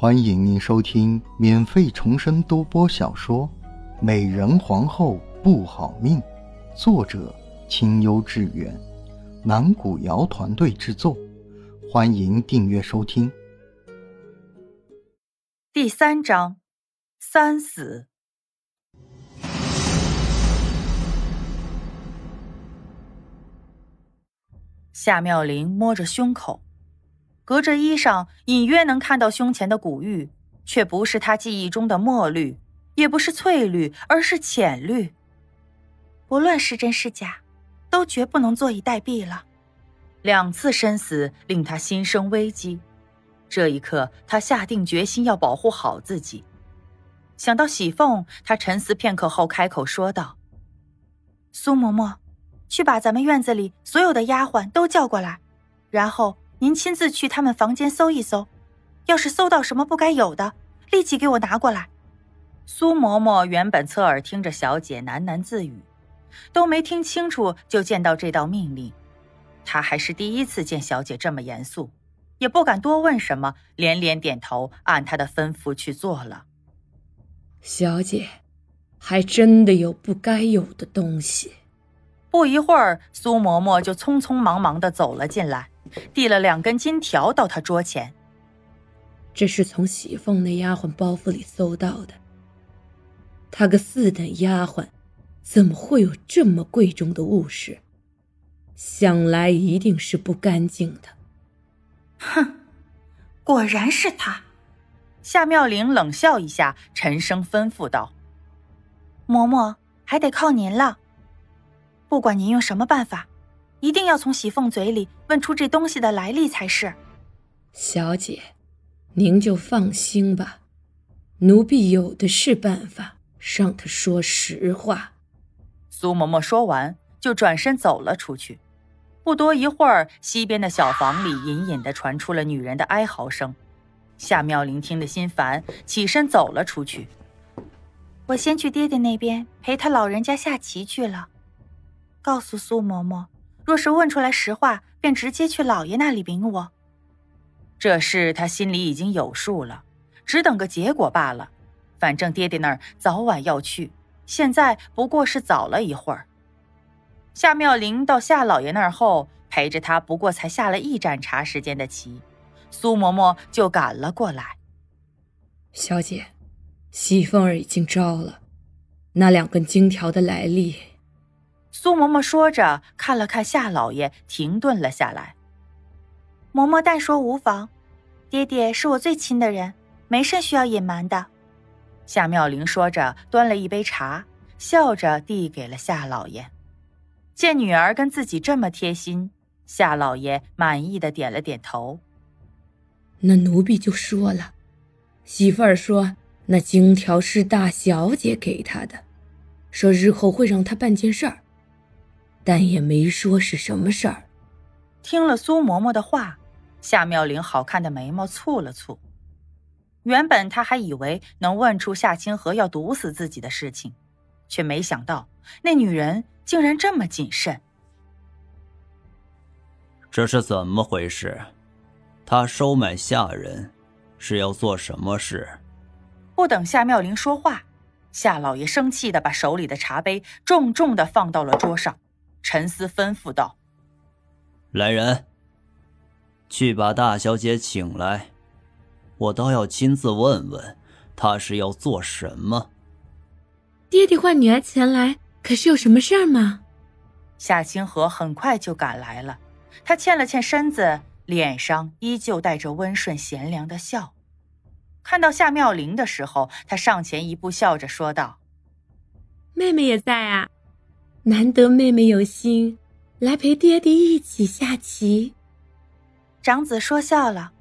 欢迎您收听免费重生多播小说《美人皇后不好命》，作者清幽致远，南古瑶团队制作。欢迎订阅收听。第三章，三死。夏妙玲摸着胸口。隔着衣裳，隐约能看到胸前的古玉，却不是他记忆中的墨绿，也不是翠绿，而是浅绿。不论是真是假，都绝不能坐以待毙了。两次生死令他心生危机，这一刻，他下定决心要保护好自己。想到喜凤，他沉思片刻后开口说道：“苏嬷嬷，去把咱们院子里所有的丫鬟都叫过来，然后。”您亲自去他们房间搜一搜，要是搜到什么不该有的，立即给我拿过来。苏嬷嬷原本侧耳听着小姐喃喃自语，都没听清楚就见到这道命令，她还是第一次见小姐这么严肃，也不敢多问什么，连连点头，按她的吩咐去做了。小姐，还真的有不该有的东西。不一会儿，苏嬷嬷就匆匆忙忙的走了进来。递了两根金条到他桌前。这是从喜凤那丫鬟包袱里搜到的。她个四等丫鬟，怎么会有这么贵重的物事？想来一定是不干净的。哼，果然是他。夏妙玲冷笑一下，沉声吩咐道：“嬷嬷，还得靠您了。不管您用什么办法。”一定要从喜凤嘴里问出这东西的来历才是。小姐，您就放心吧，奴婢有的是办法让他说实话。苏嬷嬷说完，就转身走了出去。不多一会儿，西边的小房里隐隐的传出了女人的哀嚎声。夏妙玲听得心烦，起身走了出去。我先去爹爹那边陪他老人家下棋去了。告诉苏嬷嬷。若是问出来实话，便直接去老爷那里禀我。这事他心里已经有数了，只等个结果罢了。反正爹爹那儿早晚要去，现在不过是早了一会儿。夏妙玲到夏老爷那儿后，陪着他不过才下了一盏茶时间的棋，苏嬷嬷就赶了过来。小姐，喜凤儿已经招了，那两根金条的来历。苏嬷嬷说着，看了看夏老爷，停顿了下来。嬷嬷但说无妨，爹爹是我最亲的人，没甚需要隐瞒的。夏妙玲说着，端了一杯茶，笑着递给了夏老爷。见女儿跟自己这么贴心，夏老爷满意的点了点头。那奴婢就说了，媳妇儿说那金条是大小姐给她的，说日后会让她办件事儿。但也没说是什么事儿。听了苏嬷嬷的话，夏妙玲好看的眉毛蹙了蹙。原本她还以为能问出夏清河要毒死自己的事情，却没想到那女人竟然这么谨慎。这是怎么回事？他收买下人，是要做什么事？不等夏妙玲说话，夏老爷生气的把手里的茶杯重重的放到了桌上。沉思，吩咐道：“来人，去把大小姐请来，我倒要亲自问问，她是要做什么。”爹爹唤女儿前来，可是有什么事儿吗？夏清河很快就赶来了，他欠了欠身子，脸上依旧带着温顺贤良的笑。看到夏妙玲的时候，他上前一步，笑着说道：“妹妹也在啊。”难得妹妹有心，来陪爹爹一起下棋。长子说笑了，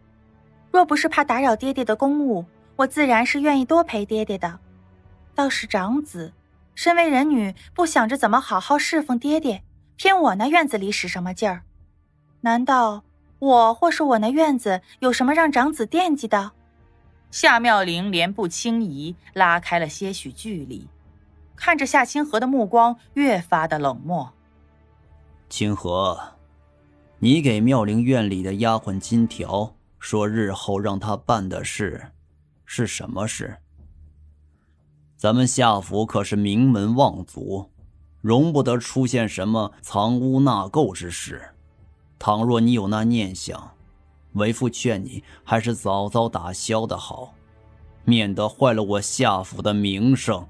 若不是怕打扰爹爹的公务，我自然是愿意多陪爹爹的。倒是长子，身为人女，不想着怎么好好侍奉爹爹，偏我那院子里使什么劲儿？难道我或是我那院子有什么让长子惦记的？夏妙玲莲步轻移，拉开了些许距离。看着夏清河的目光越发的冷漠。清河，你给妙龄院里的丫鬟金条，说日后让她办的事，是什么事？咱们夏府可是名门望族，容不得出现什么藏污纳垢之事。倘若你有那念想，为父劝你还是早早打消的好，免得坏了我夏府的名声。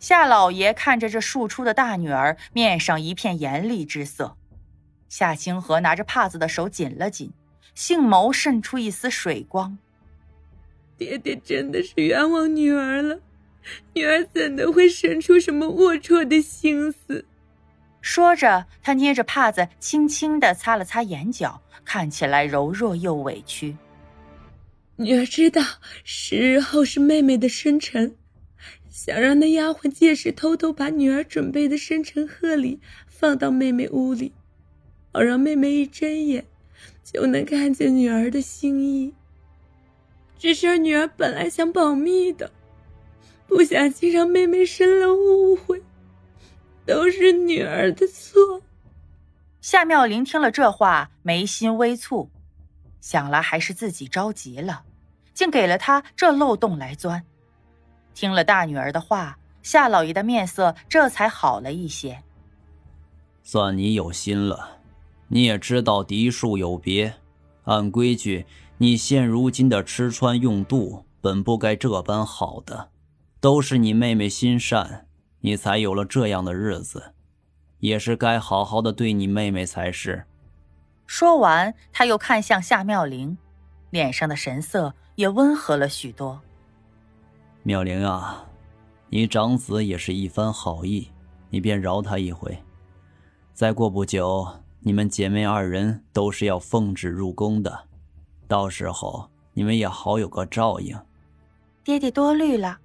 夏老爷看着这庶出的大女儿，面上一片严厉之色。夏清河拿着帕子的手紧了紧，杏眸渗出一丝水光。爹爹真的是冤枉女儿了，女儿怎的会生出什么龌龊的心思？说着，他捏着帕子，轻轻的擦了擦眼角，看起来柔弱又委屈。女儿知道十日后是妹妹的生辰，想让那丫鬟届时偷偷把女儿准备的生辰贺礼放到妹妹屋里，好让妹妹一睁眼就能看见女儿的心意。只是女儿本来想保密的，不小心让妹妹生了误会。都是女儿的错。夏妙玲听了这话，眉心微蹙，想来还是自己着急了，竟给了他这漏洞来钻。听了大女儿的话，夏老爷的面色这才好了一些。算你有心了，你也知道嫡庶有别，按规矩，你现如今的吃穿用度本不该这般好的，都是你妹妹心善。你才有了这样的日子，也是该好好的对你妹妹才是。说完，他又看向夏妙玲，脸上的神色也温和了许多。妙玲啊，你长子也是一番好意，你便饶他一回。再过不久，你们姐妹二人都是要奉旨入宫的，到时候你们也好有个照应。爹爹多虑了，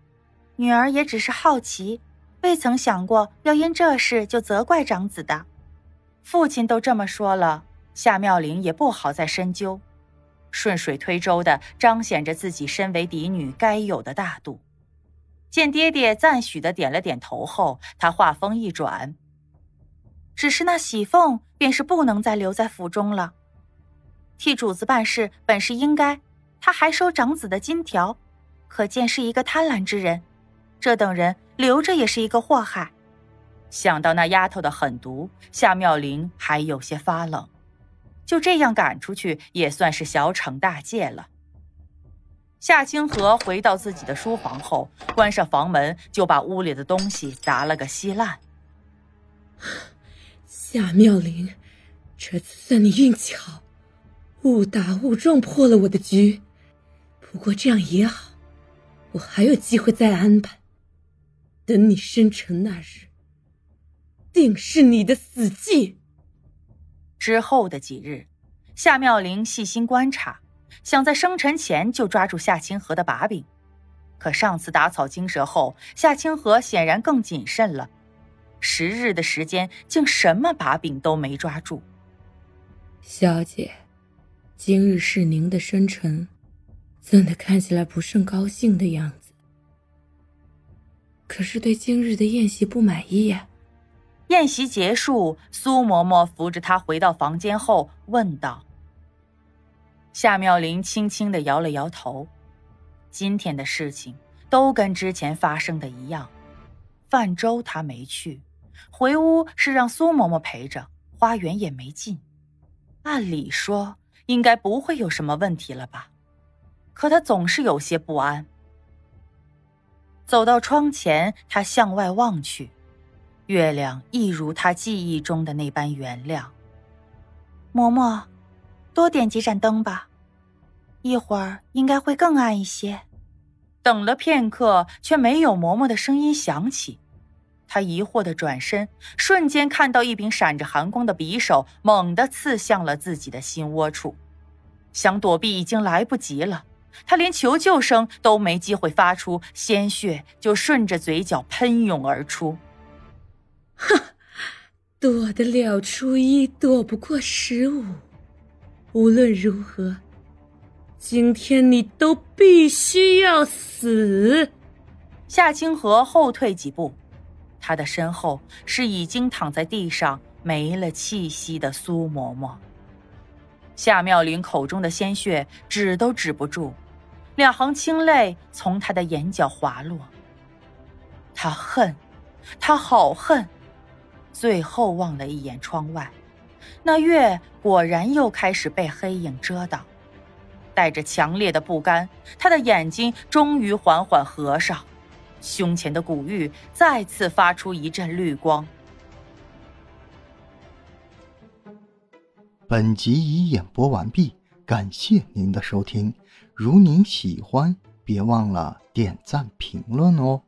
女儿也只是好奇。未曾想过要因这事就责怪长子的，父亲都这么说了，夏妙玲也不好再深究，顺水推舟的彰显着自己身为嫡女该有的大度。见爹爹赞许的点了点头后，他话锋一转：“只是那喜凤便是不能再留在府中了，替主子办事本是应该，他还收长子的金条，可见是一个贪婪之人。这等人。”留着也是一个祸害。想到那丫头的狠毒，夏妙玲还有些发冷。就这样赶出去，也算是小惩大戒了。夏清河回到自己的书房后，关上房门，就把屋里的东西砸了个稀烂。夏妙玲，这次算你运气好，误打误撞破了我的局。不过这样也好，我还有机会再安排。等你生辰那日，定是你的死期。之后的几日，夏妙玲细心观察，想在生辰前就抓住夏清河的把柄。可上次打草惊蛇后，夏清河显然更谨慎了。十日的时间，竟什么把柄都没抓住。小姐，今日是您的生辰，怎的看起来不甚高兴的样子？可是对今日的宴席不满意呀。宴席结束，苏嬷嬷扶着他回到房间后问道：“夏妙玲轻轻的摇了摇头，今天的事情都跟之前发生的一样。泛舟她没去，回屋是让苏嬷嬷陪着，花园也没进。按理说应该不会有什么问题了吧？可她总是有些不安。”走到窗前，他向外望去，月亮一如他记忆中的那般圆亮。嬷嬷，多点几盏灯吧，一会儿应该会更暗一些。等了片刻，却没有嬷嬷的声音响起。他疑惑的转身，瞬间看到一柄闪着寒光的匕首猛地刺向了自己的心窝处，想躲避已经来不及了。他连求救声都没机会发出，鲜血就顺着嘴角喷涌而出。哼，躲得了初一，躲不过十五。无论如何，今天你都必须要死。夏清河后退几步，他的身后是已经躺在地上没了气息的苏嬷嬷。夏妙玲口中的鲜血止都止不住。两行清泪从他的眼角滑落。他恨，他好恨。最后望了一眼窗外，那月果然又开始被黑影遮挡。带着强烈的不甘，他的眼睛终于缓缓合上，胸前的古玉再次发出一阵绿光。本集已演播完毕，感谢您的收听。如您喜欢，别忘了点赞评论哦。